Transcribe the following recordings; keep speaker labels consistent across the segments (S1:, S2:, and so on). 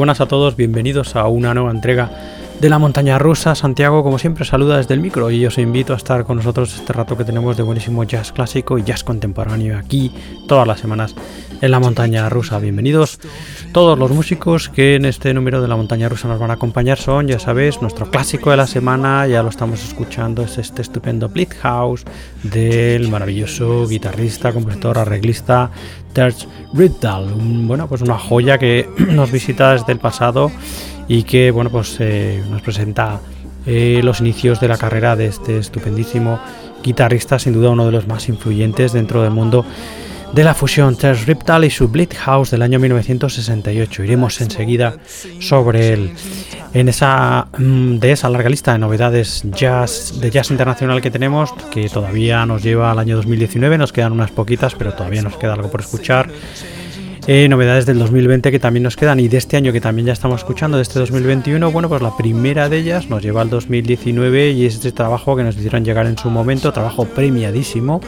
S1: Buenas a todos, bienvenidos a una nueva entrega de la montaña rusa. Santiago, como siempre, saluda desde el micro y os invito a estar con nosotros este rato que tenemos de buenísimo jazz clásico y jazz contemporáneo aquí todas las semanas en la montaña rusa. Bienvenidos todos los músicos que en este número de la montaña rusa nos van a acompañar son, ya sabéis, nuestro clásico de la semana, ya lo estamos escuchando, es este estupendo Bleed House del maravilloso guitarrista, compositor, arreglista Terz Riddle. bueno, pues una joya que nos visita desde el pasado y que bueno pues eh, nos presenta eh, los inicios de la carrera de este estupendísimo guitarrista, sin duda uno de los más influyentes dentro del mundo de la fusión Terz Riptal y su Bleed House del año 1968. Iremos enseguida sobre él. En esa, mm, de esa larga lista de novedades jazz, de jazz internacional que tenemos, que todavía nos lleva al año 2019, nos quedan unas poquitas, pero todavía nos queda algo por escuchar. Eh, novedades del 2020 que también nos quedan y de este año que también ya estamos escuchando, de este 2021, bueno, pues la primera de ellas nos lleva al 2019 y es este trabajo que nos hicieron llegar en su momento, trabajo premiadísimo,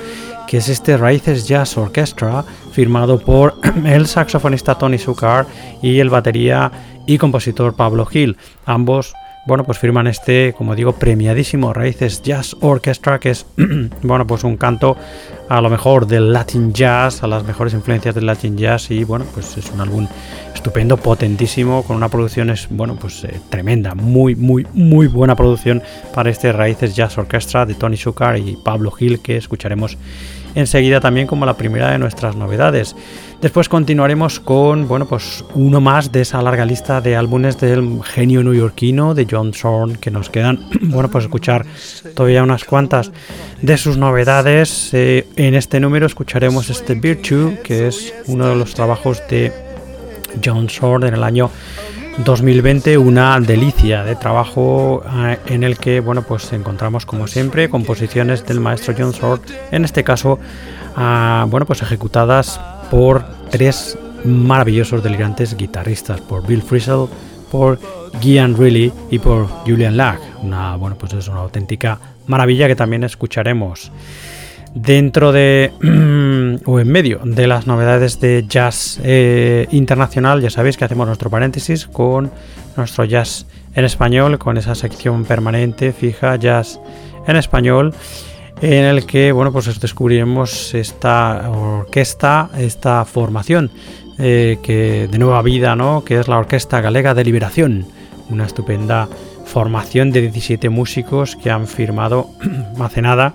S1: que es este Raíces Jazz Orchestra, firmado por el saxofonista Tony Sucar y el batería y compositor Pablo Gil, ambos bueno, pues firman este, como digo, premiadísimo Raíces Jazz Orchestra, que es, bueno, pues un canto a lo mejor del Latin Jazz, a las mejores influencias del Latin Jazz y, bueno, pues es un álbum estupendo, potentísimo, con una producción, es, bueno, pues eh, tremenda, muy, muy, muy buena producción para este Raíces Jazz Orchestra de Tony Shukar y Pablo Gil, que escucharemos enseguida también como la primera de nuestras novedades. Después continuaremos con, bueno, pues uno más de esa larga lista de álbumes del genio neoyorquino de John Zorn, que nos quedan, bueno, pues escuchar todavía unas cuantas de sus novedades. Eh, en este número escucharemos este Virtue, que es uno de los trabajos de John Zorn en el año 2020 una delicia de trabajo eh, en el que bueno pues encontramos como siempre composiciones del maestro John Sword en este caso ah, bueno pues ejecutadas por tres maravillosos delirantes guitarristas por Bill Frisell por Gian Reilly y por Julian Lack una bueno pues es una auténtica maravilla que también escucharemos dentro de o en medio de las novedades de jazz eh, internacional, ya sabéis que hacemos nuestro paréntesis con nuestro jazz en español, con esa sección permanente, fija, jazz en español, en el que bueno pues descubriremos esta orquesta, esta formación eh, que de nueva vida, ¿no? que es la Orquesta Galega de Liberación, una estupenda formación de 17 músicos que han firmado hace nada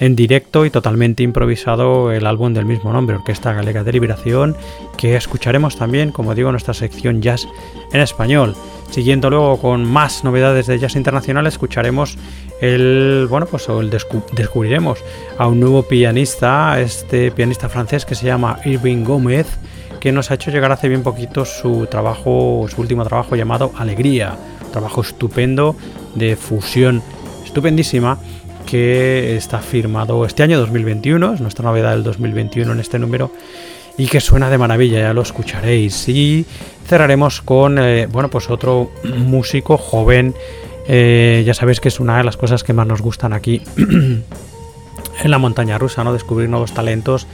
S1: en directo y totalmente improvisado el álbum del mismo nombre, Orquesta Galega de Liberación, que escucharemos también, como digo, en nuestra sección jazz en español. Siguiendo luego con más novedades de jazz internacional, escucharemos el, bueno, pues el descubriremos a un nuevo pianista, este pianista francés que se llama Irving Gómez, que nos ha hecho llegar hace bien poquito su trabajo, su último trabajo llamado Alegría, trabajo estupendo de fusión estupendísima que está firmado este año 2021, es nuestra novedad del 2021 en este número y que suena de maravilla, ya lo escucharéis. Y cerraremos con, eh, bueno, pues otro músico joven, eh, ya sabéis que es una de las cosas que más nos gustan aquí en la montaña rusa, ¿no? Descubrir nuevos talentos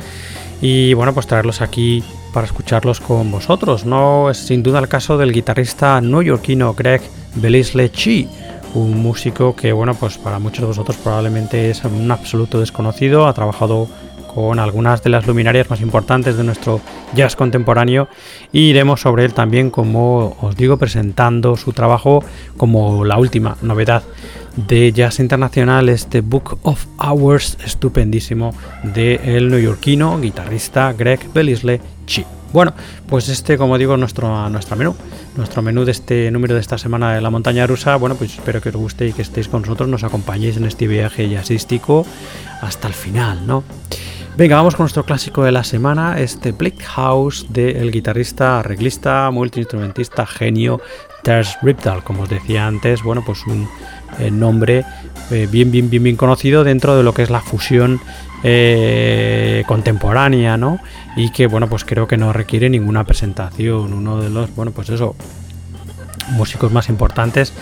S1: y, bueno, pues traerlos aquí para escucharlos con vosotros, ¿no? Es sin duda el caso del guitarrista neoyorquino Greg Belisle Chi un músico que, bueno, pues para muchos de vosotros probablemente es un absoluto desconocido, ha trabajado con algunas de las luminarias más importantes de nuestro jazz contemporáneo y iremos sobre él también, como os digo, presentando su trabajo como la última novedad de jazz internacional, este Book of Hours estupendísimo de el neoyorquino guitarrista Greg Belisle Chi. Bueno, pues este, como digo, nuestro, nuestro menú. Nuestro menú de este número de esta semana de la montaña rusa. Bueno, pues espero que os guste y que estéis con nosotros, nos acompañéis en este viaje jazzístico hasta el final, ¿no? Venga, vamos con nuestro clásico de la semana, este Black House del guitarrista, arreglista, multiinstrumentista, genio Ters Riptal, como os decía antes, bueno, pues un eh, nombre bien, bien, bien, bien conocido dentro de lo que es la fusión eh, contemporánea, ¿no? Y que, bueno, pues creo que no requiere ninguna presentación. Uno de los, bueno, pues eso, músicos más importantes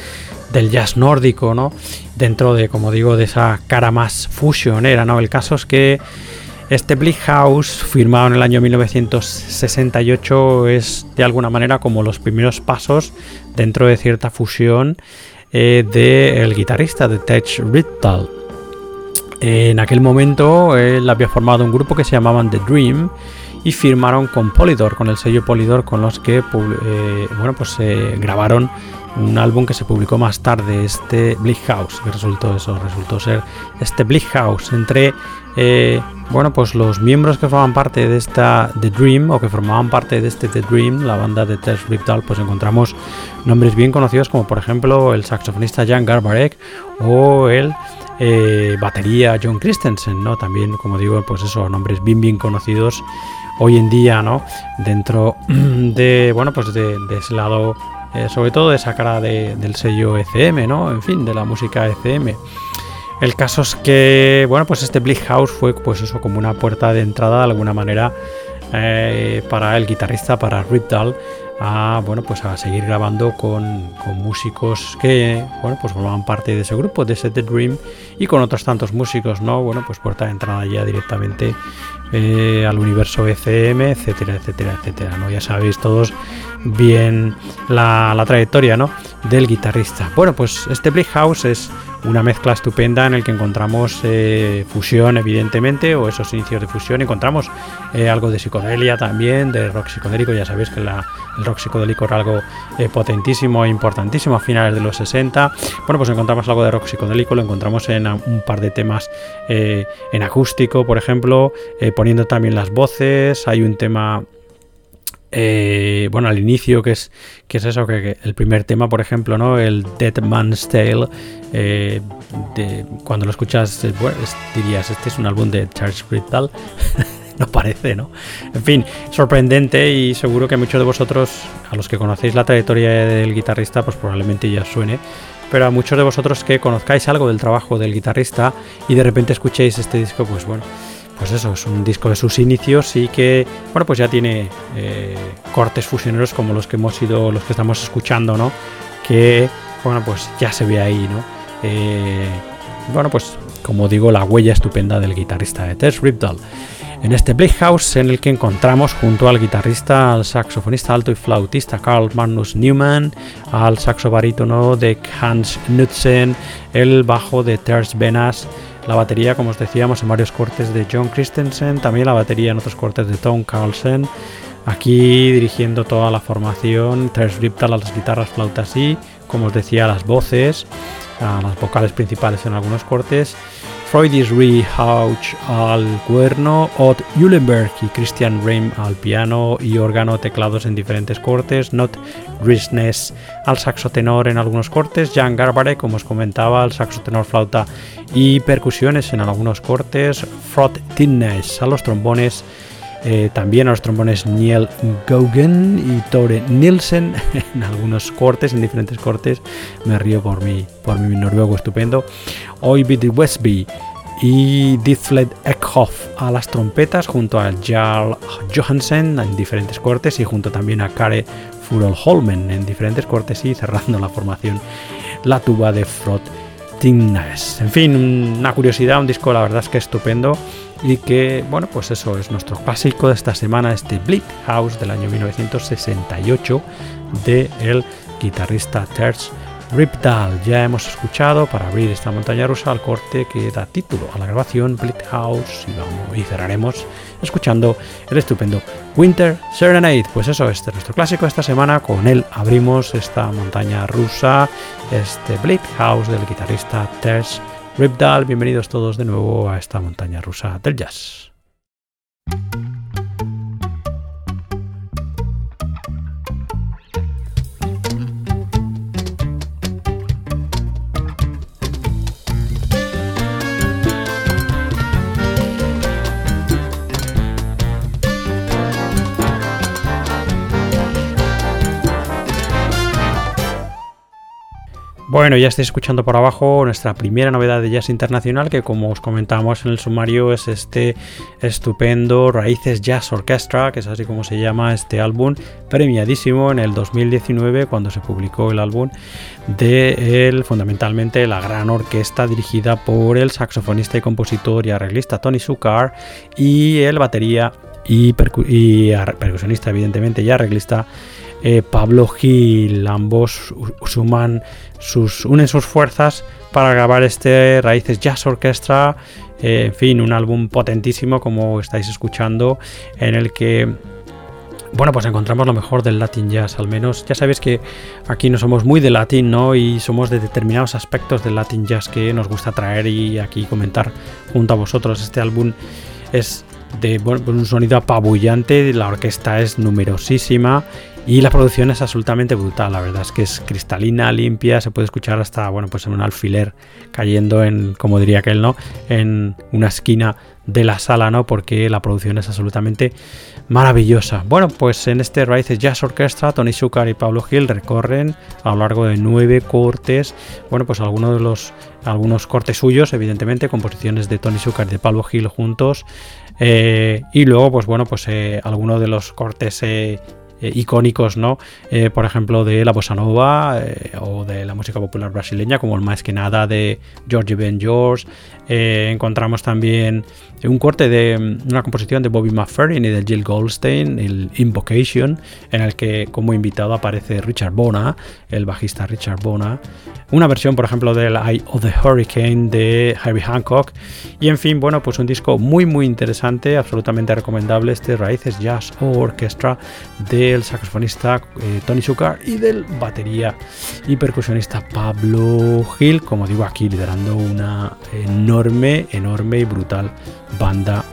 S1: del jazz nórdico, ¿no? Dentro de, como digo, de esa cara más fusionera, ¿no? El caso es que Este House, firmado en el año 1968, es de alguna manera como los primeros pasos dentro de cierta fusión eh, del guitarrista de Tech Rittal. En aquel momento él había formado un grupo que se llamaban The Dream y firmaron con Polydor, con el sello Polydor, con los que eh, bueno, pues, grabaron un álbum que se publicó más tarde, este Bleak House, que resultó eso, resultó ser este Bleak House, entre eh, bueno, pues los miembros que formaban parte de esta The Dream o que formaban parte de este The Dream, la banda de Tess Riptal, pues encontramos nombres bien conocidos como por ejemplo el saxofonista Jan Garbarek o el eh, batería John Christensen, ¿no? También, como digo, pues eso, nombres bien bien conocidos hoy en día, ¿no? Dentro de, bueno, pues de, ese lado, eh, sobre todo de esa cara del sello ECM, ¿no? En fin, de la música ECM. El caso es que, bueno, pues este Bleak House fue, pues eso, como una puerta de entrada de alguna manera eh, para el guitarrista, para Rip a, bueno, pues a seguir grabando con, músicos que, bueno, pues formaban parte de ese grupo, de ese The Dream, y con otros tantos músicos, ¿no? Bueno, pues puerta de entrada ya directamente eh, al universo ECM, etcétera, etcétera, etcétera, ¿no? Ya sabéis todos bien la, trayectoria, ¿no? Del guitarrista. Bueno, pues este Bleak House es una mezcla estupenda en el que encontramos eh, fusión, evidentemente, o esos inicios de fusión. Encontramos eh, algo de psicodelia también, de rock psicodélico. Ya sabéis que el rock psicodélico era algo potentísimo e importantísimo a finales de los 60. Bueno, pues encontramos algo de rock psicodélico, lo encontramos en un par de temas en acústico, por ejemplo, poniendo también las voces. Hay un tema eh, bueno, al inicio, que es, que es eso, que, el primer tema, por ejemplo, ¿no? El Dead Man's Tale, eh, cuando lo escuchas, eh, dirías, este es un álbum de Charles Brittal. no parece, ¿no? En fin, sorprendente y seguro que muchos de vosotros, a los que conocéis la trayectoria del guitarrista, pues probablemente ya suene. Pero a muchos de vosotros que conozcáis algo del trabajo del guitarrista y de repente escuchéis este disco, pues bueno, pues eso, es un disco de sus inicios y que, bueno, pues ya tiene eh, cortes fusioneros como los que hemos ido, los que estamos escuchando, ¿no? Que, bueno, pues ya se ve ahí, ¿no? Eh, bueno, pues como digo, la huella estupenda del guitarrista de Tess Ripdal. En este House en el que encontramos junto al guitarrista, al saxofonista alto y flautista Carl Magnus Newman, al saxo barítono de Hans Knudsen, el bajo de Ters Venas, la batería, como os decíamos, en varios cortes de John Christensen, también la batería en otros cortes de Tom Carlsen. Aquí dirigiendo toda la formación, Tres Riptal las guitarras, flautas y, como os decía, las voces, a las vocales principales en algunos cortes. Freudis Hauch al cuerno, Ott Eulenberg y Christian Reim al piano y órgano, teclados en diferentes cortes, Not Grisness al saxo tenor en algunos cortes, Jan Garbare, como os comentaba, al saxo tenor, flauta y percusiones en algunos cortes, Frot Tinnes a los trombones, eh, también a los trombones Niel Gaugen y Tore Nielsen en algunos cortes, en diferentes cortes. Me río por mi, por mi noruego estupendo. Oibid Westby y Dithfled Eckhoff a las trompetas junto a Jarl Johansen en diferentes cortes y junto también a Kare Furol Holmen en diferentes cortes y cerrando la formación la tuba de Frot Tignaes. En fin, una curiosidad, un disco la verdad es que estupendo y que, bueno, pues eso es nuestro clásico de esta semana, este Bleak House del año 1968 de el guitarrista Terz Ripdal. Ya hemos escuchado para abrir esta montaña rusa al corte que da título a la grabación Bleak House y, vamos, y cerraremos escuchando el estupendo Winter Serenade. Pues eso, este es nuestro clásico de esta semana. Con él abrimos esta montaña rusa, este Bleak House del guitarrista Terz Ripdal. Bienvenidos todos de nuevo a esta montaña rusa del jazz. Bueno, ya estáis escuchando por abajo nuestra primera novedad de jazz internacional, que como os comentábamos en el sumario es este estupendo Raíces Jazz Orchestra, que es así como se llama este álbum, premiadísimo en el 2019 cuando se publicó el álbum de él, fundamentalmente la gran orquesta dirigida por el saxofonista y compositor y arreglista Tony Sukar y el batería y, percusionista evidentemente y arreglista eh, Pablo Gil. Ambos suman sus, unen sus fuerzas para grabar este Raíces Jazz Orchestra. Eh, en fin, un álbum potentísimo como estáis escuchando en el que bueno, pues encontramos lo mejor del Latin Jazz, al menos. Ya sabéis que aquí no somos muy de Latin, ¿no? Y somos de determinados aspectos del Latin Jazz que nos gusta traer y aquí comentar junto a vosotros. Este álbum es de bueno, un sonido apabullante, la orquesta es numerosísima y la producción es absolutamente brutal, la verdad es que es cristalina, limpia, se puede escuchar hasta, bueno, pues en un alfiler cayendo en, como diría aquel, ¿no? En una esquina de la sala, ¿no? Porque la producción es absolutamente maravillosa. Bueno, pues en este Raíces Jazz Orchestra, Tony Zucker y Pablo Gil recorren a lo largo de nueve cortes, bueno, pues algunos de los, algunos cortes suyos, evidentemente, composiciones de Tony Zucker y de Pablo Gil juntos, eh, y luego, pues bueno, pues eh, algunos de los cortes eh, eh, icónicos, ¿no? Eh, por ejemplo, de la bossa nova eh, o de la música popular brasileña, como el más que nada de George Ben George. encontramos también un corte de mm, una composición de Bobby McFerrin y de Jill Goldstein, el Invocation, en el que como invitado aparece Richard Bona, el bajista Richard Bona. Una versión, por ejemplo, del Eye of the Hurricane de Harry Hancock. Y en fin, bueno, pues un disco muy, muy interesante, absolutamente recomendable, este Raíces Jazz Orchestra del saxofonista eh, Tony Zucker y del batería y percusionista Pablo Gil, como digo aquí, liderando una enorme, enorme y brutal banda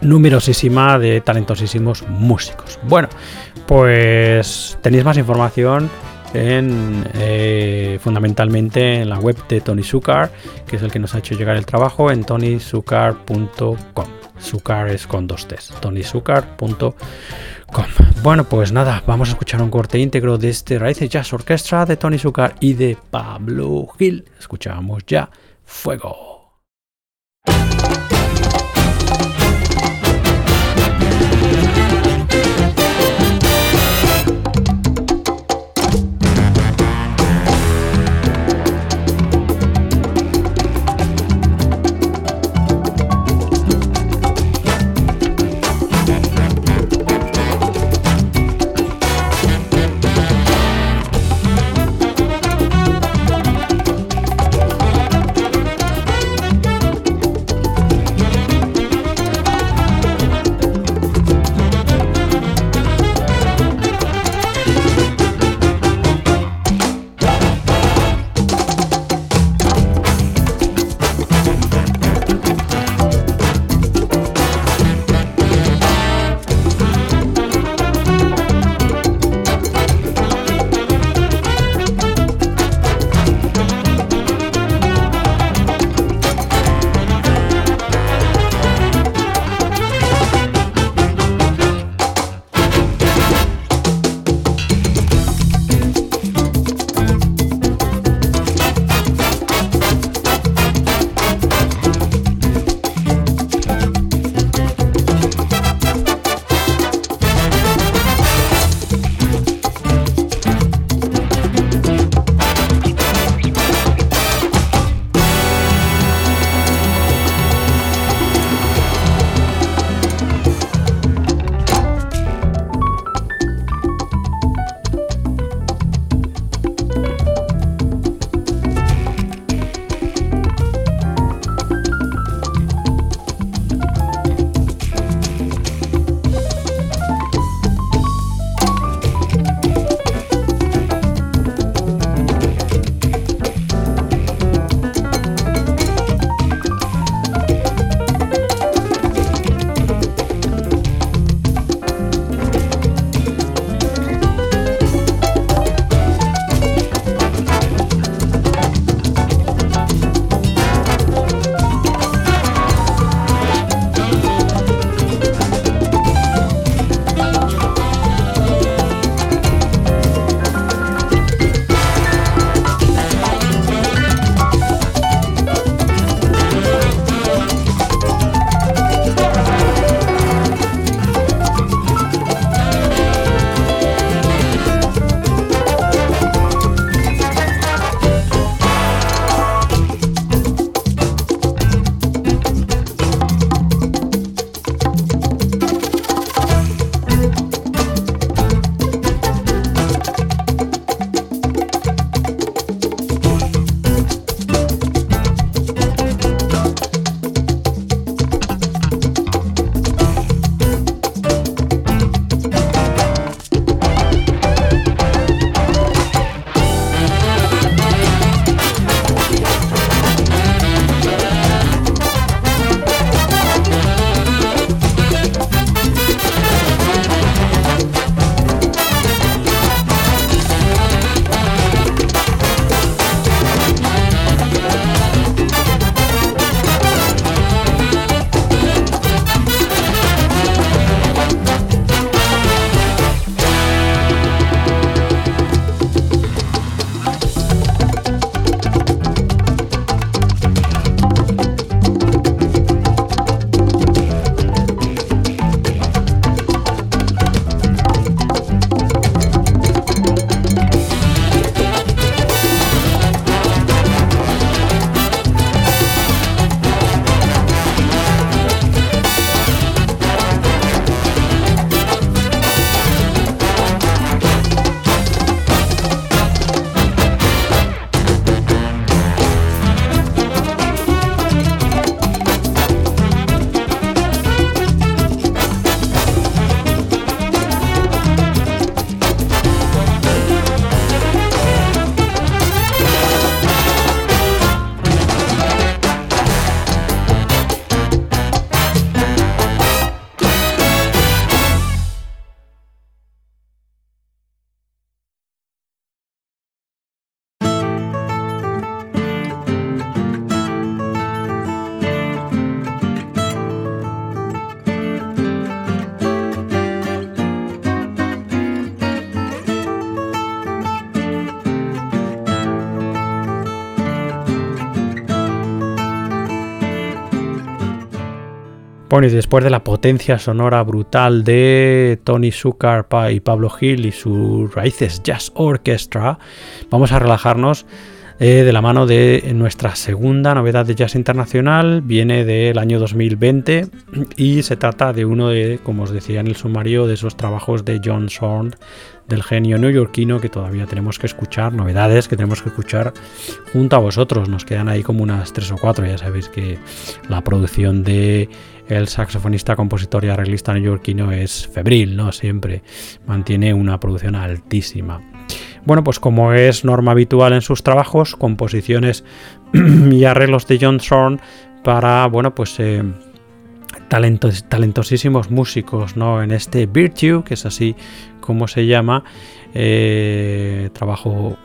S1: numerosísima de talentosísimos músicos. Bueno, pues tenéis más información en eh, fundamentalmente en la web de Tony Zucker, que es el que nos ha hecho llegar el trabajo, en tonyzucker.com. Zucker es con dos T's, tonyzucker.com. Bueno, pues nada, vamos a escuchar un corte íntegro de este Raíces Jazz Orchestra de Tony Zucker y de Pablo Gil. Escuchamos ya Fuego. Bueno, y después de la potencia sonora brutal de Tony Zucker y Pablo Gil y sus Raíces Jazz Orchestra, vamos a relajarnos eh, de la mano de nuestra segunda novedad de jazz internacional. Viene del año 2020 y se trata de uno de, como os decía en el sumario, de esos trabajos de John Zorn del genio neoyorquino que todavía tenemos que escuchar, novedades que tenemos que escuchar junto a vosotros. Nos quedan ahí como unas tres o cuatro, ya sabéis que la producción de el saxofonista, compositor y arreglista neoyorquino es febril, ¿no? Siempre mantiene una producción altísima. Bueno, pues como es norma habitual en sus trabajos, composiciones y arreglos de John Thorne para, bueno, pues eh, talentos, talentosísimos músicos, ¿no? En este Virtue, que es así como se llama, eh, trabajo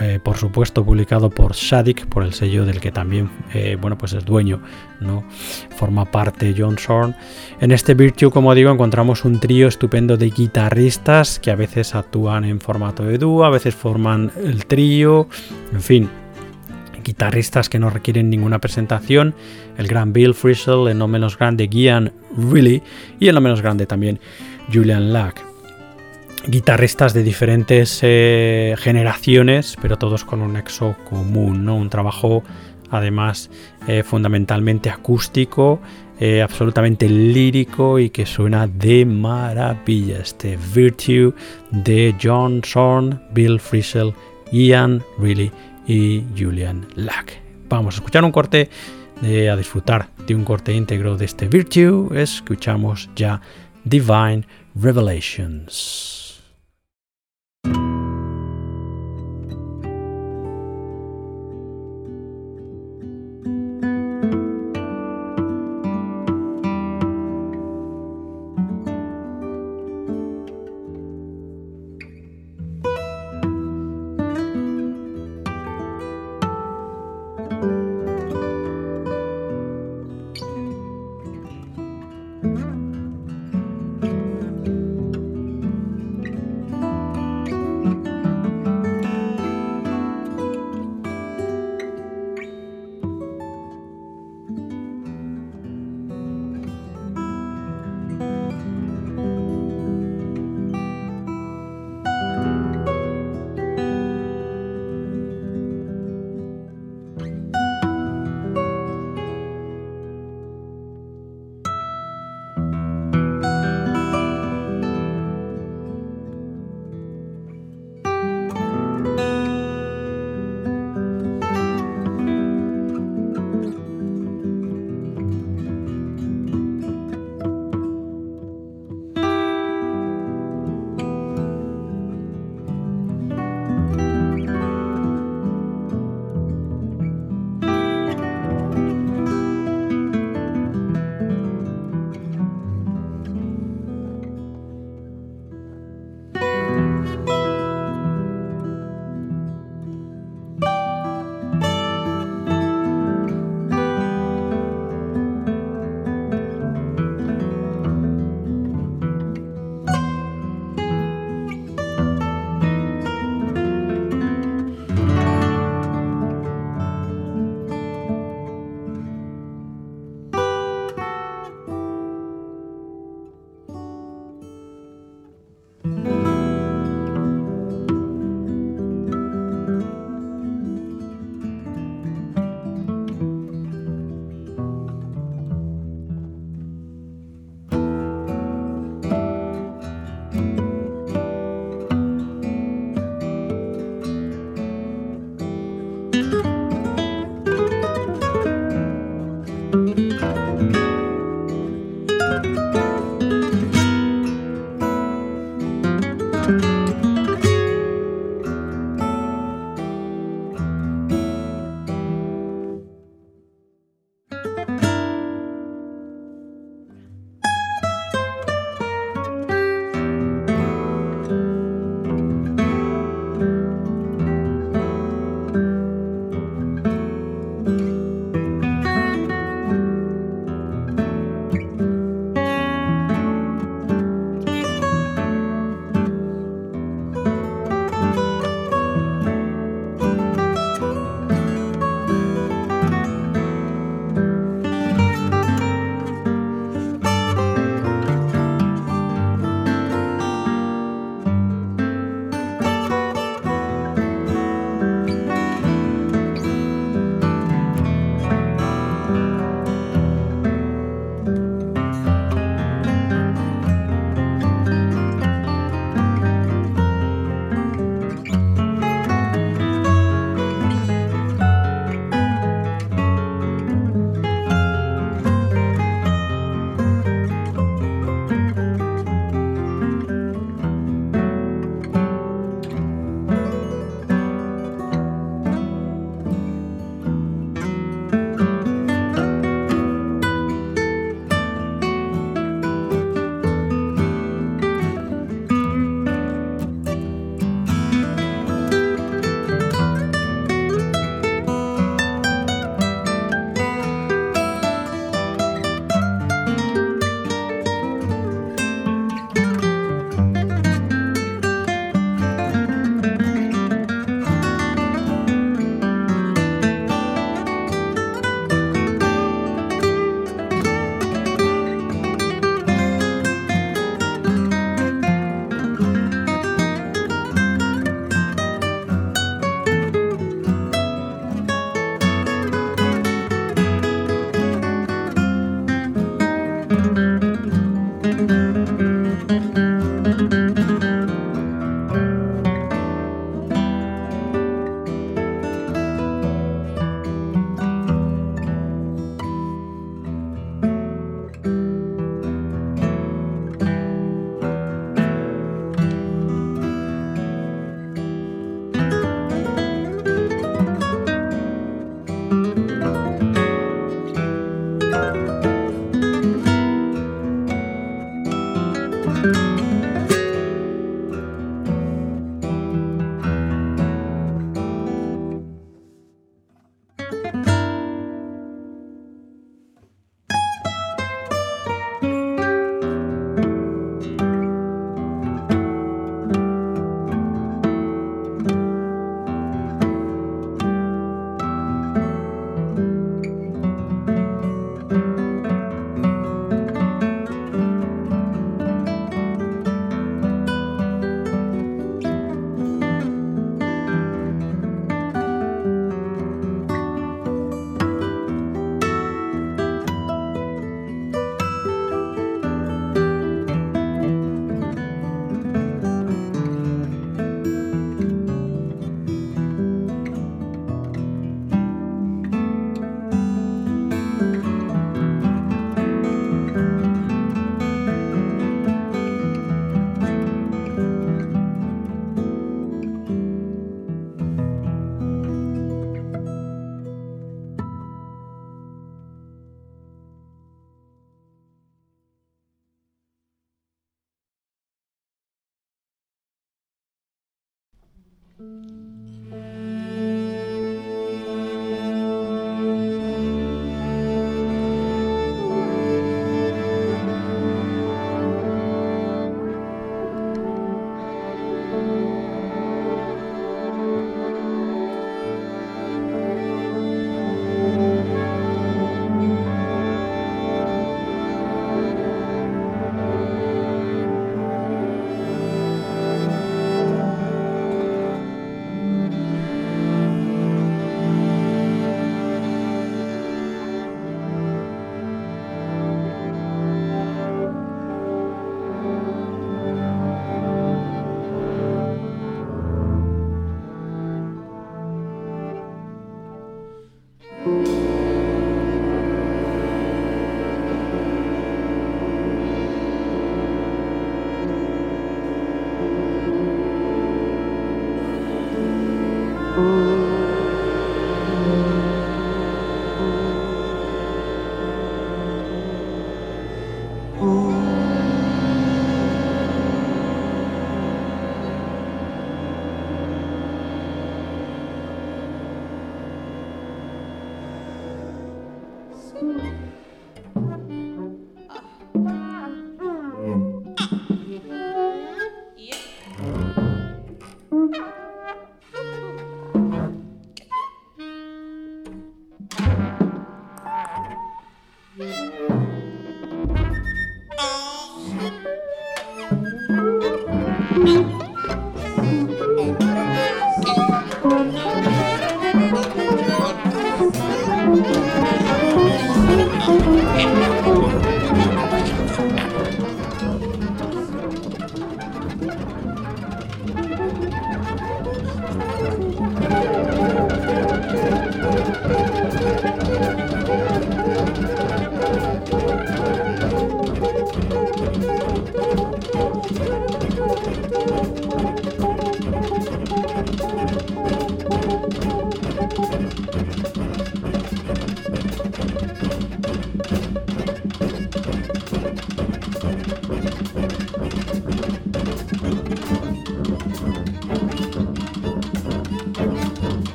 S1: eh, por, supuesto publicado por Shadik, por el sello del que también eh, bueno, pues es dueño, ¿no? forma parte John Zorn. En este Virtue, como digo, encontramos un trío estupendo de guitarristas que a veces actúan en formato de dúo, a veces forman el trío, en fin, guitarristas que no requieren ninguna presentación, el gran Bill Frisell, el no menos grande Gian Really y el no menos grande también Julian Lack guitarristas de diferentes eh, generaciones, pero todos con un nexo común, ¿no? Un trabajo además eh, fundamentalmente acústico, eh, absolutamente lírico y que suena de maravilla. Este Virtue de John Zorn, Bill Frisell, Ian Reilly y Julian Lack. Vamos a escuchar un corte, a disfrutar de un corte íntegro de este Virtue. Escuchamos ya Divine Revelations.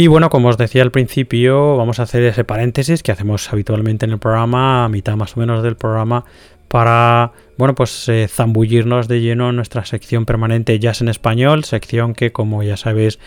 S1: Y bueno, como os decía al principio, vamos a hacer ese paréntesis que hacemos habitualmente en el programa, a mitad más o menos del programa, para bueno, pues eh, zambullirnos de lleno en nuestra sección permanente Jazz en Español, sección que como ya sabéis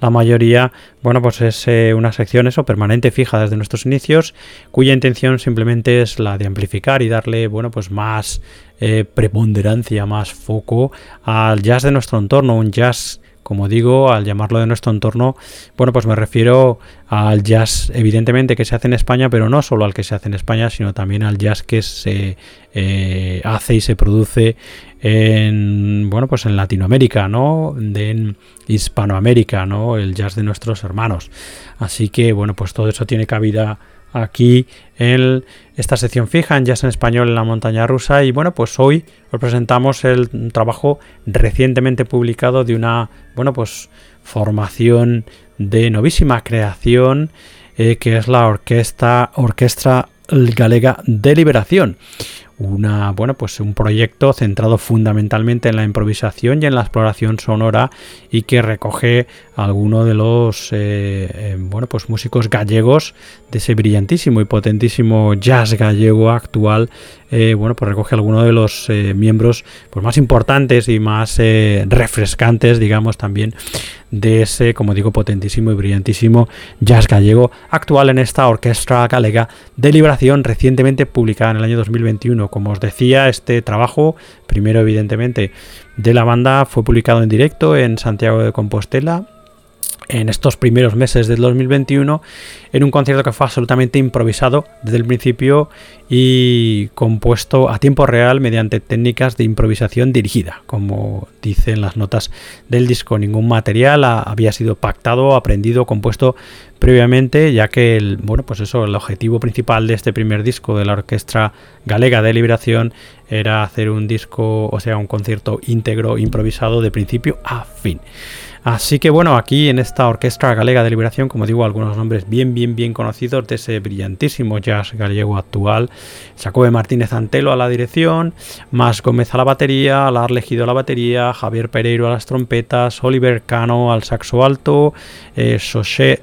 S1: la mayoría, bueno, pues es eh, una sección eso permanente fija desde nuestros inicios, cuya intención simplemente es la de amplificar y darle, bueno, pues más eh, preponderancia, más foco al jazz de nuestro entorno, un jazz como digo, al llamarlo de nuestro entorno, bueno, pues me refiero al jazz, evidentemente, que se hace en España, pero no solo al que se hace en España, sino también al jazz que se eh, hace y se produce en, bueno, pues en Latinoamérica, ¿no? en Hispanoamérica, ¿no? El jazz de nuestros hermanos. Así que, bueno, pues todo eso tiene cabida aquí en esta sección fija en Jazz en Español en la montaña rusa. Y bueno pues hoy os presentamos el trabajo recientemente publicado de una bueno pues formación de novísima creación eh, que es la orquesta orquestra galega de liberación. Una, bueno, pues un proyecto centrado fundamentalmente en la improvisación y en la exploración sonora y que recoge algunos de los eh, eh, bueno, pues músicos gallegos de ese brillantísimo y potentísimo jazz gallego actual. Eh, bueno, pues recoge algunos de los miembros pues, más importantes y más refrescantes, digamos, también de ese, como digo, potentísimo y brillantísimo jazz gallego actual en esta orquesta galega de liberación recientemente publicada en el año 2021. Como os decía, este trabajo, primero evidentemente de la banda, fue publicado en directo en Santiago de Compostela en estos primeros meses del 2021 en un concierto que fue absolutamente improvisado desde el principio y compuesto a tiempo real mediante técnicas de improvisación dirigida, como dicen las notas del disco. Ningún material había sido pactado, aprendido, compuesto previamente, ya que el, bueno, pues eso, el objetivo principal de este primer disco de la Orquestra Galega de Liberación era hacer un disco, o sea, un concierto íntegro, improvisado de principio a fin. Así que bueno, aquí en esta Orquesta Galega de Liberación, como digo, algunos nombres bien, bien, bien conocidos de ese brillantísimo jazz gallego actual. Jacobe Martínez Antelo a la dirección, Más Gómez a la batería, Alar Legido a la batería, Javier Pereiro a las trompetas, Oliver Cano al saxo alto, eh,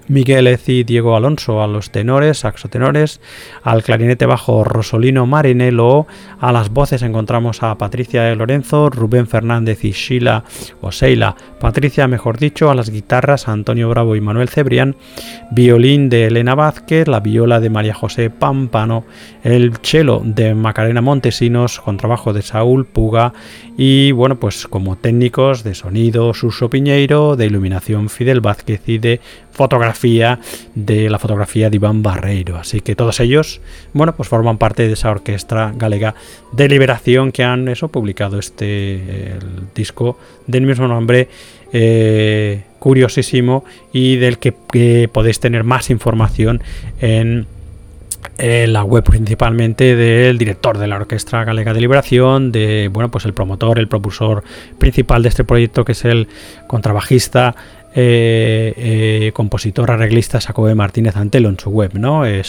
S1: Miguelez y Diego Alonso a los tenores, saxo tenores, al clarinete bajo Rosolino Marinello, a las voces encontramos a Patricia Lorenzo, Rubén Fernández y Sheila o Patricia mejor dicho, a las guitarras Antonio Bravo y Manuel Cebrián, violín de Elena Vázquez, la viola de María José Pampano, el cello de Macarena Montesinos, con trabajo de Saúl Puga y bueno, pues como técnicos de sonido Suso Piñeiro, de iluminación Fidel Vázquez y de fotografía de la fotografía de Iván Barreiro. Así que todos ellos, bueno, pues forman parte de esa orquesta galega de liberación que han eso publicado este disco del mismo nombre eh, curiosísimo y del que, podéis tener más información en la web principalmente del director de la Orquesta Galega de Liberación, de bueno, pues el promotor, el propulsor principal de este proyecto, que es el contrabajista, eh, eh, compositor, arreglista Jacobe Martínez Antelo en su web, ¿no? Eh.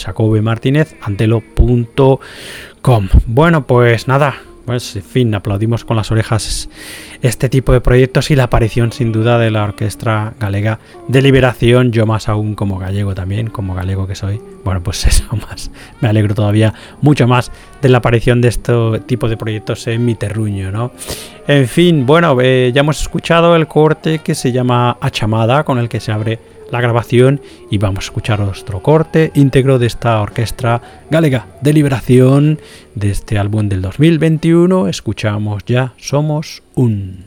S1: Bueno, pues nada, pues en fin, aplaudimos con las orejas este tipo de proyectos y la aparición sin duda de la Orquesta Galega de Liberación, yo más aún como gallego también, como galego que soy, bueno pues eso más, me alegro todavía mucho más de la aparición de este tipo de proyectos en mi terruño, ¿no? En fin, bueno, eh, ya hemos escuchado el corte que se llama Achamada, con el que se abre la grabación y vamos a escuchar nuestro corte íntegro de esta orquesta galega de liberación de este álbum del 2021. Escuchamos ya Somos un.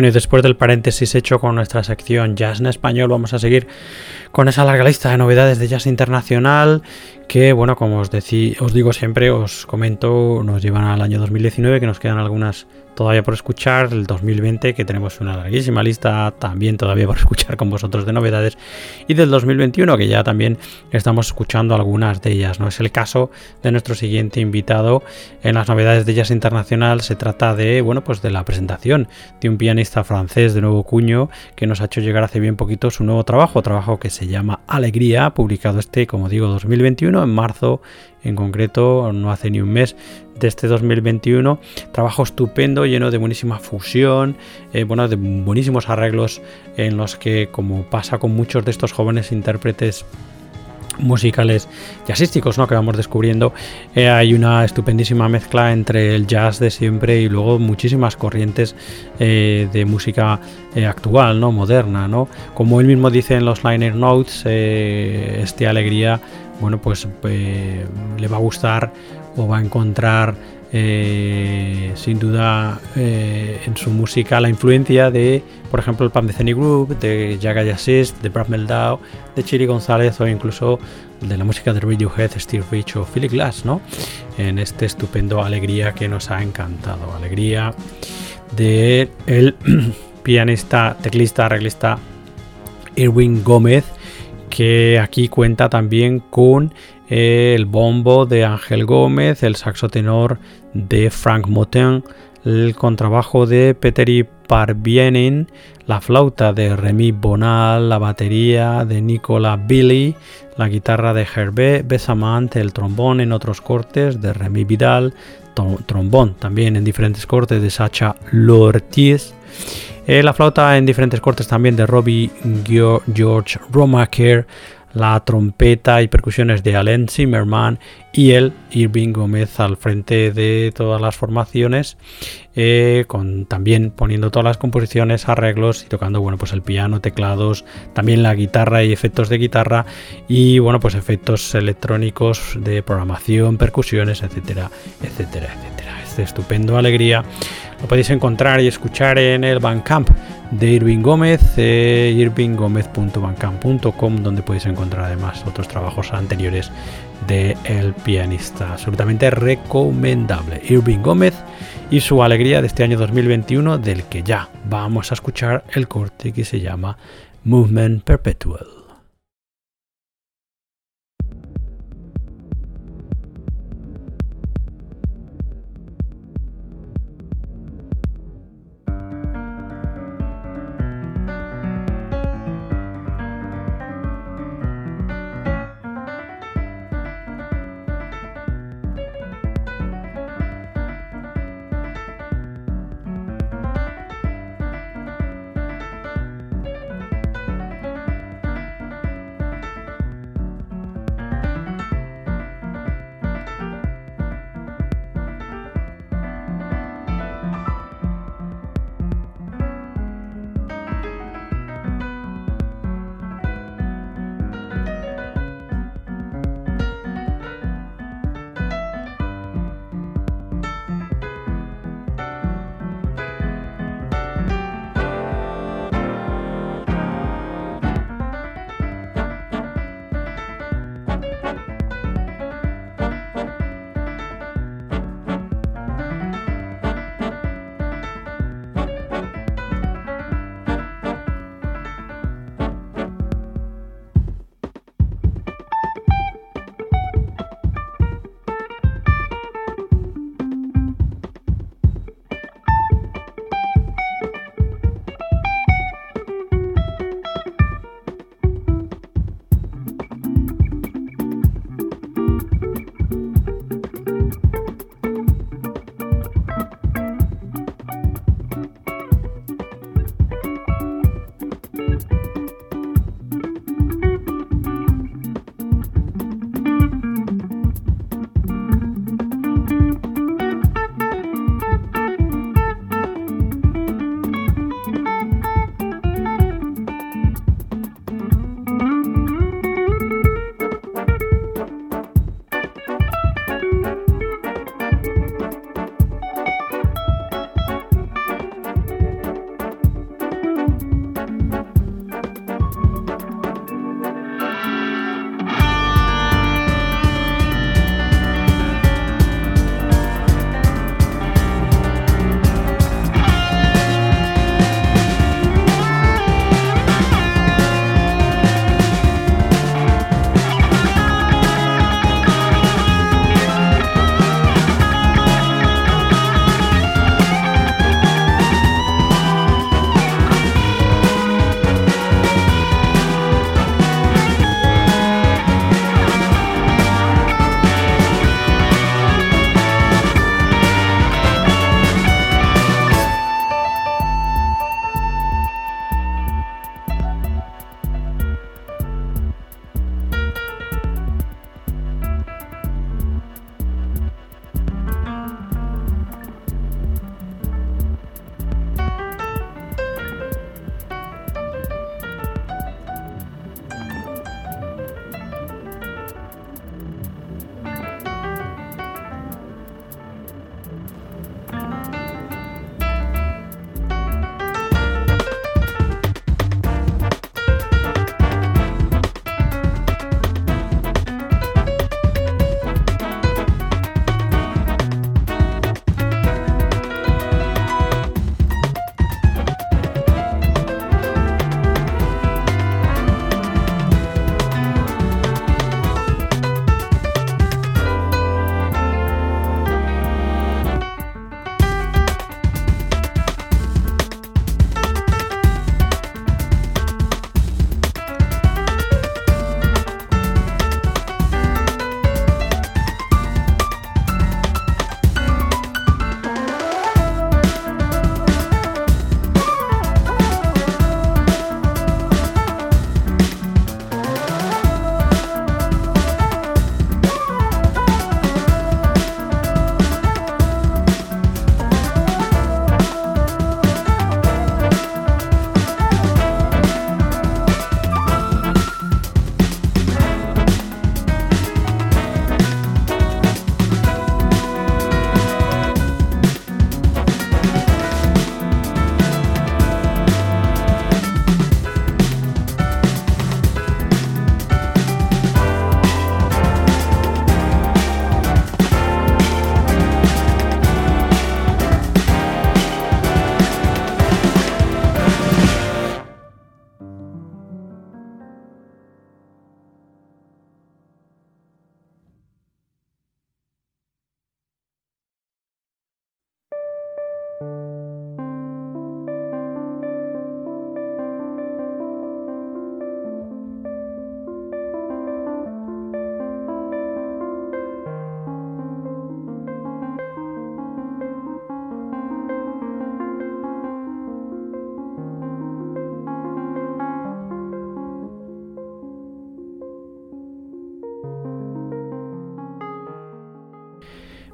S1: Bueno, y después del paréntesis hecho con nuestra sección Jazz en Español, vamos a seguir con esa larga lista de novedades de jazz internacional que, bueno, como os, os digo siempre, os comento, nos llevan al año 2019, que nos quedan algunas todavía por escuchar, el 2020 que tenemos una larguísima lista también todavía por escuchar con vosotros de novedades y del 2021 que ya también estamos escuchando algunas de ellas. No es el caso de nuestro siguiente invitado en las novedades de Jazz Internacional. Se trata de, bueno, pues de la presentación de un pianista francés de nuevo cuño que nos ha hecho llegar hace bien poquito su nuevo trabajo, trabajo que se llama Alegría, publicado este, como digo, 2021 en marzo en concreto, no hace ni un mes de este 2021. Trabajo estupendo, lleno de buenísima fusión, eh, bueno, de buenísimos arreglos en los que, como pasa con muchos de estos jóvenes intérpretes musicales jazzísticos ¿no? que vamos descubriendo eh, hay una estupendísima mezcla entre el jazz de siempre y luego muchísimas corrientes eh, de música actual no moderna no como él mismo dice en los liner notes este alegría bueno, pues le va a gustar o va a encontrar eh, sin duda eh, en su música la influencia de, por ejemplo, el Pandeceni Group, de Jaga Jazzist, de Brad Meldau, de Chiri González o incluso de la música de Radiohead, Steve Rich o Philip Glass, ¿no? En este estupendo Alegría que nos ha encantado. Alegría de el pianista, teclista, arreglista Irwin Gómez que aquí cuenta también con el bombo de Ángel Gómez, el saxo tenor de Frank Motin, el contrabajo de Petteri Parvienen, la flauta de Remy Bonal, la batería de Nicola Billy, la guitarra de Hervé Besamant, el trombón en otros cortes de Remy Vidal, trombón también en diferentes cortes de Sacha Lortiz eh, la flauta en diferentes cortes también de Robbie George Romaker, la trompeta y percusiones de Alain Zimmerman y el Irving Gómez al frente de todas las formaciones, eh, con también poniendo todas las composiciones, arreglos y tocando bueno pues el piano, teclados, también la guitarra y efectos de guitarra y bueno pues efectos electrónicos de programación, percusiones, etcétera, etcétera, etcétera. Este estupendo alegría lo podéis encontrar y escuchar en el Bandcamp de Irving Gómez, eh, irvinggomez.bandcamp.com, donde podéis encontrar además otros trabajos anteriores de el pianista. Absolutamente recomendable. Irving Gómez y su alegría de este año 2021, del que ya vamos a escuchar el corte que se llama Movement Perpetual.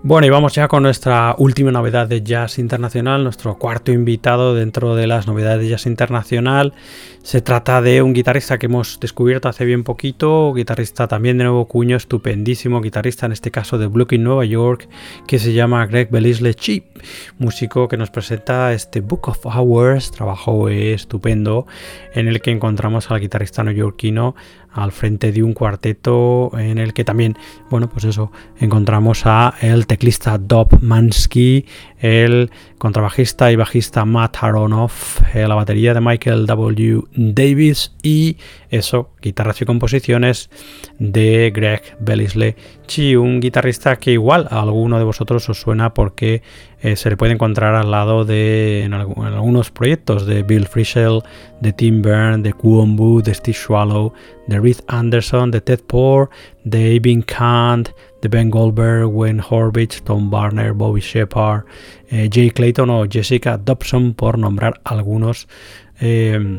S1: Bueno, y vamos ya con nuestra última novedad de jazz internacional, nuestro cuarto invitado dentro de las novedades de jazz internacional. Se trata de un guitarrista que hemos descubierto hace bien poquito, guitarrista también de nuevo cuño, estupendísimo guitarrista en este caso de Blue Nueva York, que se llama Greg Belisle Cheap, músico que nos presenta este Book of Hours, trabajo estupendo en el que encontramos al guitarrista neoyorquino al frente de un cuarteto en el que también, bueno, pues eso, encontramos a el teclista Dob Mansky, el contrabajista y bajista Matt Aronoff, eh, la batería de Michael W. Davis y eso, guitarras y composiciones de Greg Bellisley Chi, un guitarrista que igual a alguno de vosotros os suena porque eh, se le puede encontrar al lado de algunos proyectos de Bill Frisell, de Tim Byrne, de Kuombu, de Steve Swallow, de Reed Anderson, de Ted Poor, de Abin Kant, de Ben Goldberg, Wayne Horvitz, Tom Barner, Bobby Shepard, eh, Jay Clayton o Jessica Dobson, por nombrar algunos. Eh,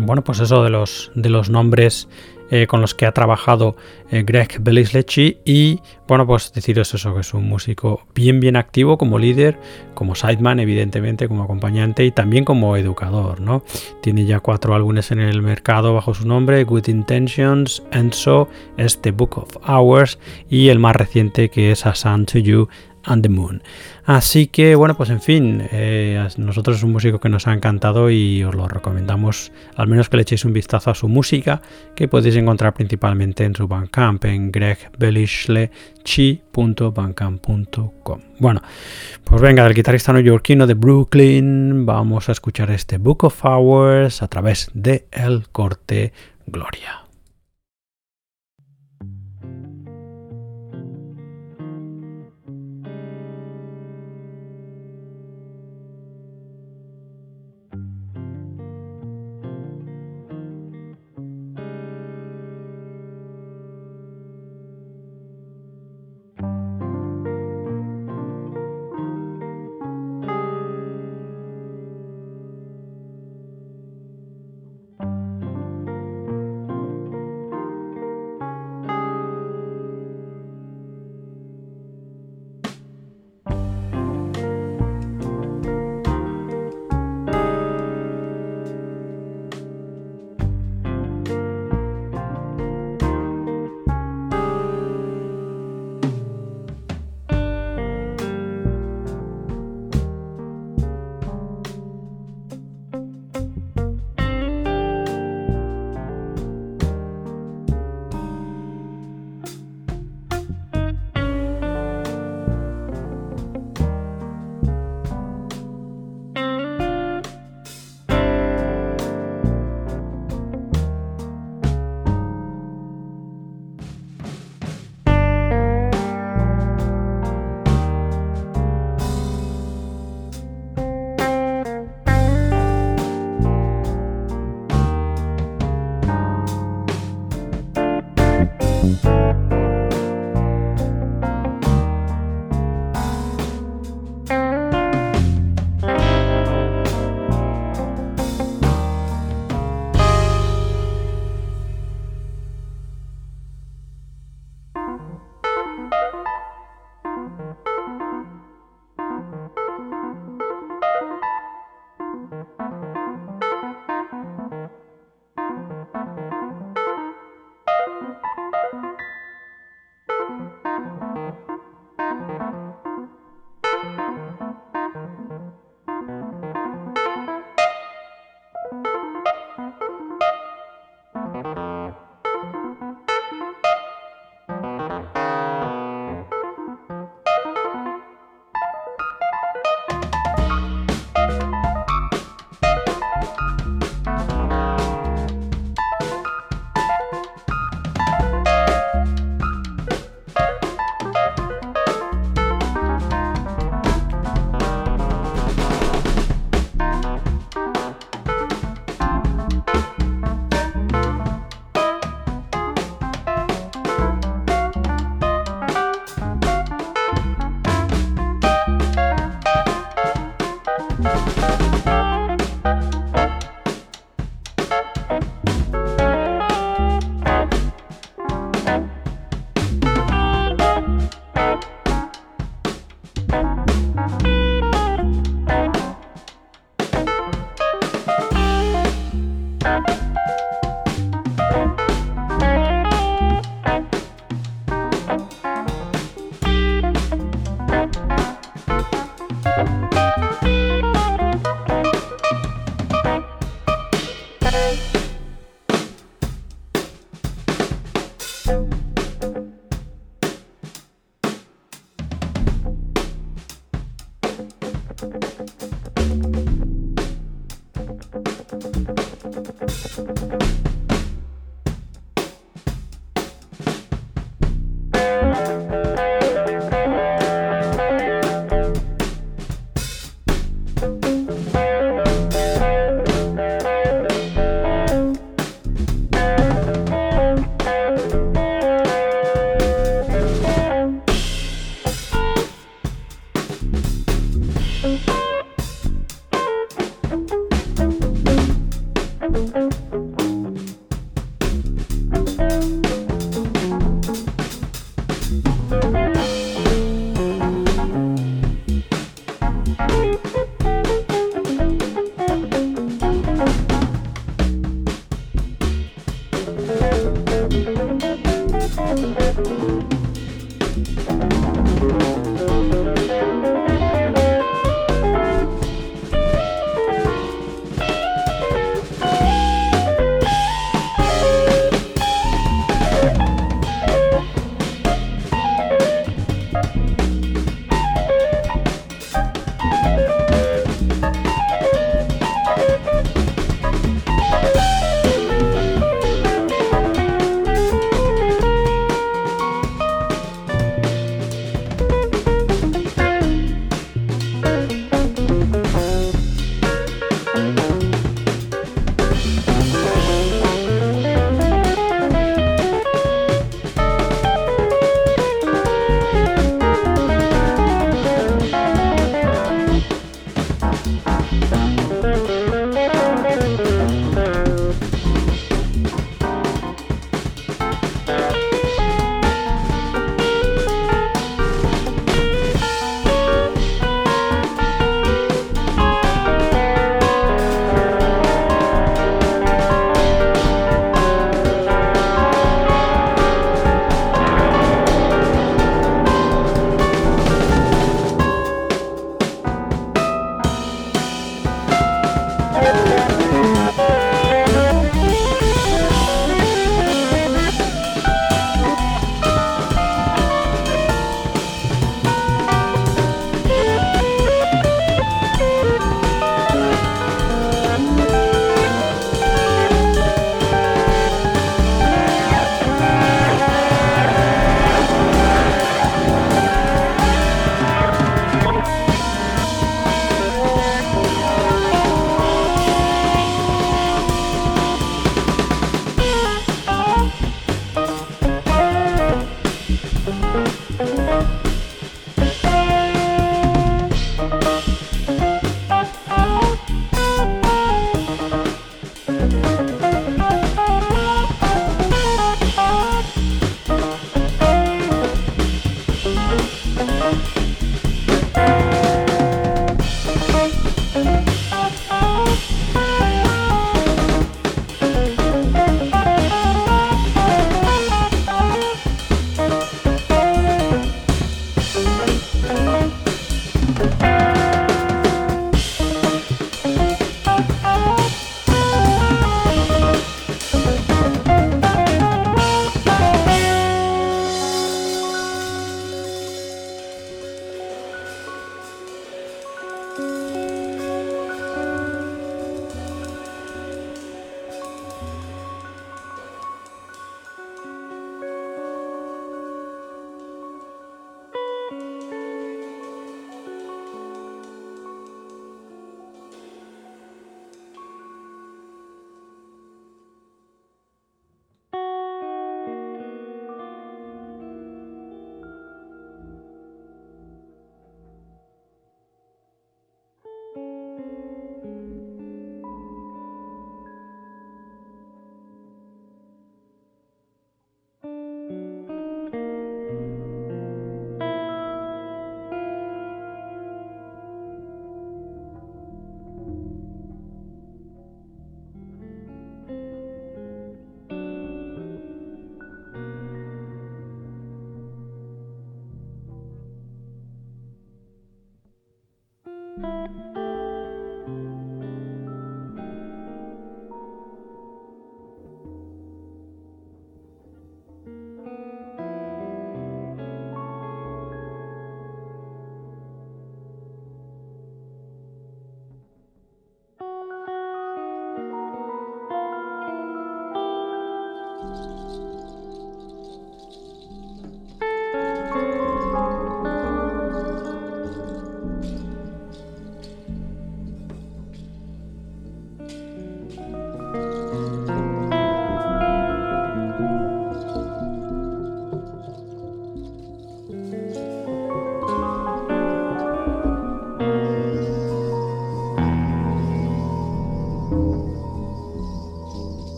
S1: bueno, pues eso de los, de los nombres eh, con los que ha trabajado eh, Greg Belislechi y bueno pues deciros eso que es un músico bien bien activo como líder como sideman evidentemente como acompañante y también como educador no tiene ya cuatro álbumes en el mercado bajo su nombre Good Intentions Enso este Book of Hours y el más reciente que es A Sun to You and the Moon. Así que bueno, pues en fin, eh, nosotros es un músico que nos ha encantado y os lo recomendamos, al menos que le echéis un vistazo a su música, que podéis encontrar principalmente en su Bandcamp, en gregbelislechi.bandcamp.com. Bueno, pues venga, del guitarrista neoyorquino de Brooklyn, vamos a escuchar este Book of Hours a través de El Corte Gloria.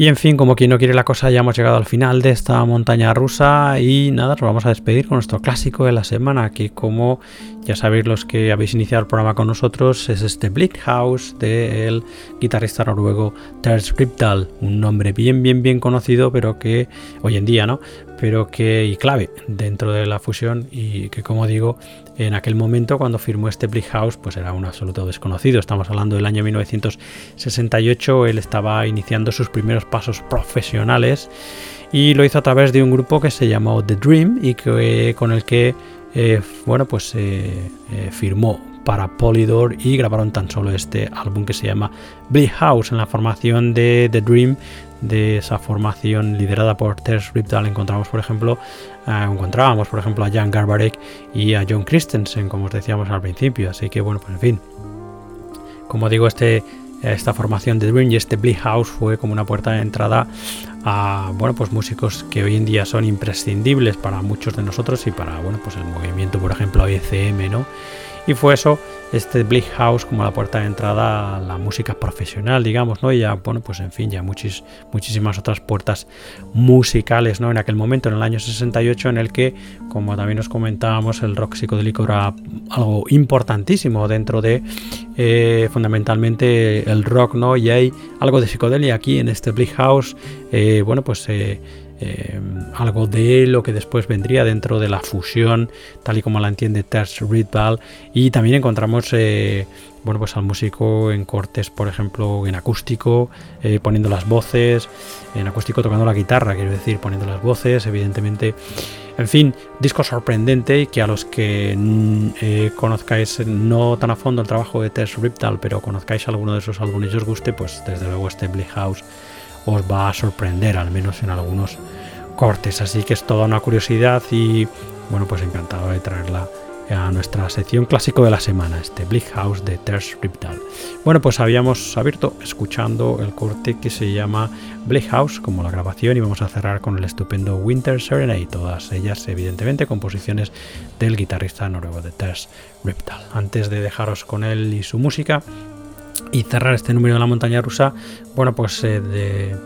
S1: Y en fin, como quien no quiere la cosa, ya hemos llegado al final de esta montaña rusa y nada, nos vamos a despedir con nuestro clásico de la semana, que como ya sabéis los que habéis iniciado el programa con nosotros, es este Bleak House del guitarrista noruego Ter Scriptal, un nombre bien, bien, bien conocido, pero que hoy en día, ¿no? Pero que y clave dentro de la fusión y que como digo, en aquel momento cuando firmó este House, pues era un absoluto desconocido. Estamos hablando del año 1968, él estaba iniciando sus primeros pasos profesionales y lo hizo a través de un grupo que se llamó The Dream y que, con el que eh, bueno, pues eh, firmó para Polydor y grabaron tan solo este álbum que se llama Bleak House en la formación de The Dream de esa formación liderada por Tess Ripdal encontramos por ejemplo encontrábamos por ejemplo a Jan Garbarek y a John Christensen como os decíamos al principio. Así que bueno pues en fin. Como digo este esta formación de Dream y este Bleak House fue como una puerta de entrada a bueno pues músicos que hoy en día son imprescindibles para muchos de nosotros y para bueno pues el movimiento por ejemplo ICM no y fue eso este Bleak House como la puerta de entrada a la música profesional digamos no y ya bueno pues en fin ya muchis, muchísimas otras puertas musicales no en aquel momento en el año 68 en el que como también nos comentábamos el rock psicodélico era algo importantísimo dentro de eh, fundamentalmente el rock no y hay algo de psicodelia aquí en este Bleak House eh, bueno pues eh, eh, algo de lo que después vendría dentro de la fusión, tal y como la entiende Tess Ritval. Y también encontramos eh, bueno, pues al músico en cortes, por ejemplo, en acústico, eh, poniendo las voces, en acústico tocando la guitarra, quiero decir, poniendo las voces, evidentemente. En fin, disco sorprendente y que a los que mm, conozcáis no tan a fondo el trabajo de Tess Riptal, pero conozcáis alguno de esos álbumes y os guste, pues desde luego este Bleak House os va a sorprender, al menos en algunos cortes. Así que es toda una curiosidad y bueno, pues encantado de traerla a nuestra sección clásico de la semana, este Bleak House de Terce Riptal. Bueno, pues habíamos abierto escuchando el corte que se llama Bleak House, como la grabación, y vamos a cerrar con el estupendo Winter Serenade, todas ellas evidentemente composiciones del guitarrista noruego de Terce Riptal. Antes de dejaros con él y su música, y cerrar este número de la montaña rusa, bueno, pues eh, de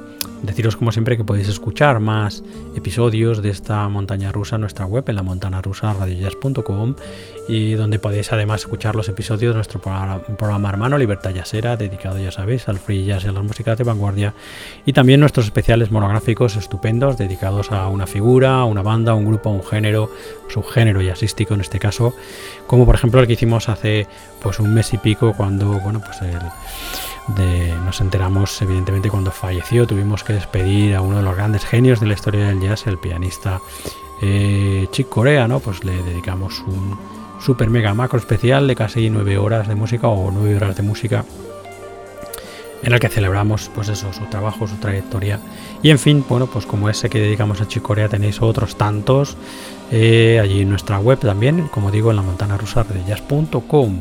S1: deciros como siempre que podéis escuchar más episodios de esta montaña rusa en nuestra web en la montana rusa radiojazz.com y donde podéis además escuchar los episodios de nuestro programa, hermano Libertad Jazzera dedicado ya sabéis al free jazz y a las músicas de vanguardia y también nuestros especiales monográficos estupendos dedicados a una figura, a una banda, un grupo, un género, subgénero jazzístico en este caso, como por ejemplo el que hicimos hace pues un mes y pico cuando bueno pues el nos enteramos evidentemente cuando falleció, tuvimos que despedir a uno de los grandes genios de la historia del jazz, el pianista eh, Chick Corea, ¿no? Pues le dedicamos un super mega macro especial de casi nueve horas de música o nueve horas de música en el que celebramos pues eso, su trabajo, su trayectoria. Y en fin, bueno, pues como ese que dedicamos a Chick Corea tenéis otros tantos eh, allí en nuestra web también, como digo, en la montana rusa de jazz.com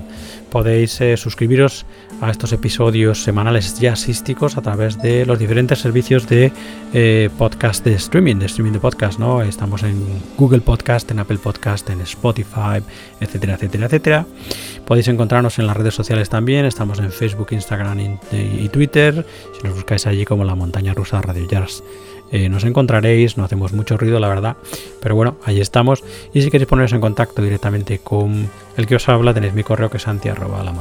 S1: podéis eh, suscribiros a estos episodios semanales jazzísticos a través de los diferentes servicios de eh, podcast de streaming, de streaming de podcast, ¿no? Estamos en Google Podcast, en Apple Podcast, en Spotify, etcétera, etcétera, etcétera. Podéis encontrarnos en las redes sociales también, estamos en Facebook, Instagram y, Twitter. Si nos buscáis allí como la montaña rusa Radio Jazz eh, nos encontraréis, no hacemos mucho ruido, la verdad, pero bueno, ahí estamos. Y si queréis poneros en contacto directamente con el que os habla, tenéis mi correo que es santi la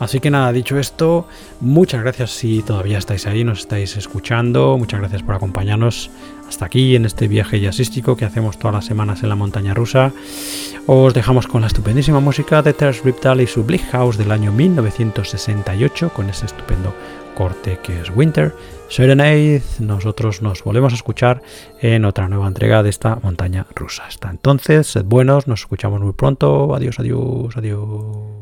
S1: Así que nada, dicho esto, muchas gracias si todavía estáis ahí, nos estáis escuchando, muchas gracias por acompañarnos hasta aquí en este viaje jazzístico que hacemos todas las semanas en la montaña rusa. Os dejamos con la estupendísima música de Terence Riptal y su Bleak House del año 1968 con ese estupendo corte que es Winter Serenade. Nosotros nos volvemos a escuchar en otra nueva entrega de esta montaña rusa. Hasta entonces, sed buenos, nos escuchamos muy pronto. Adiós, adiós, adiós.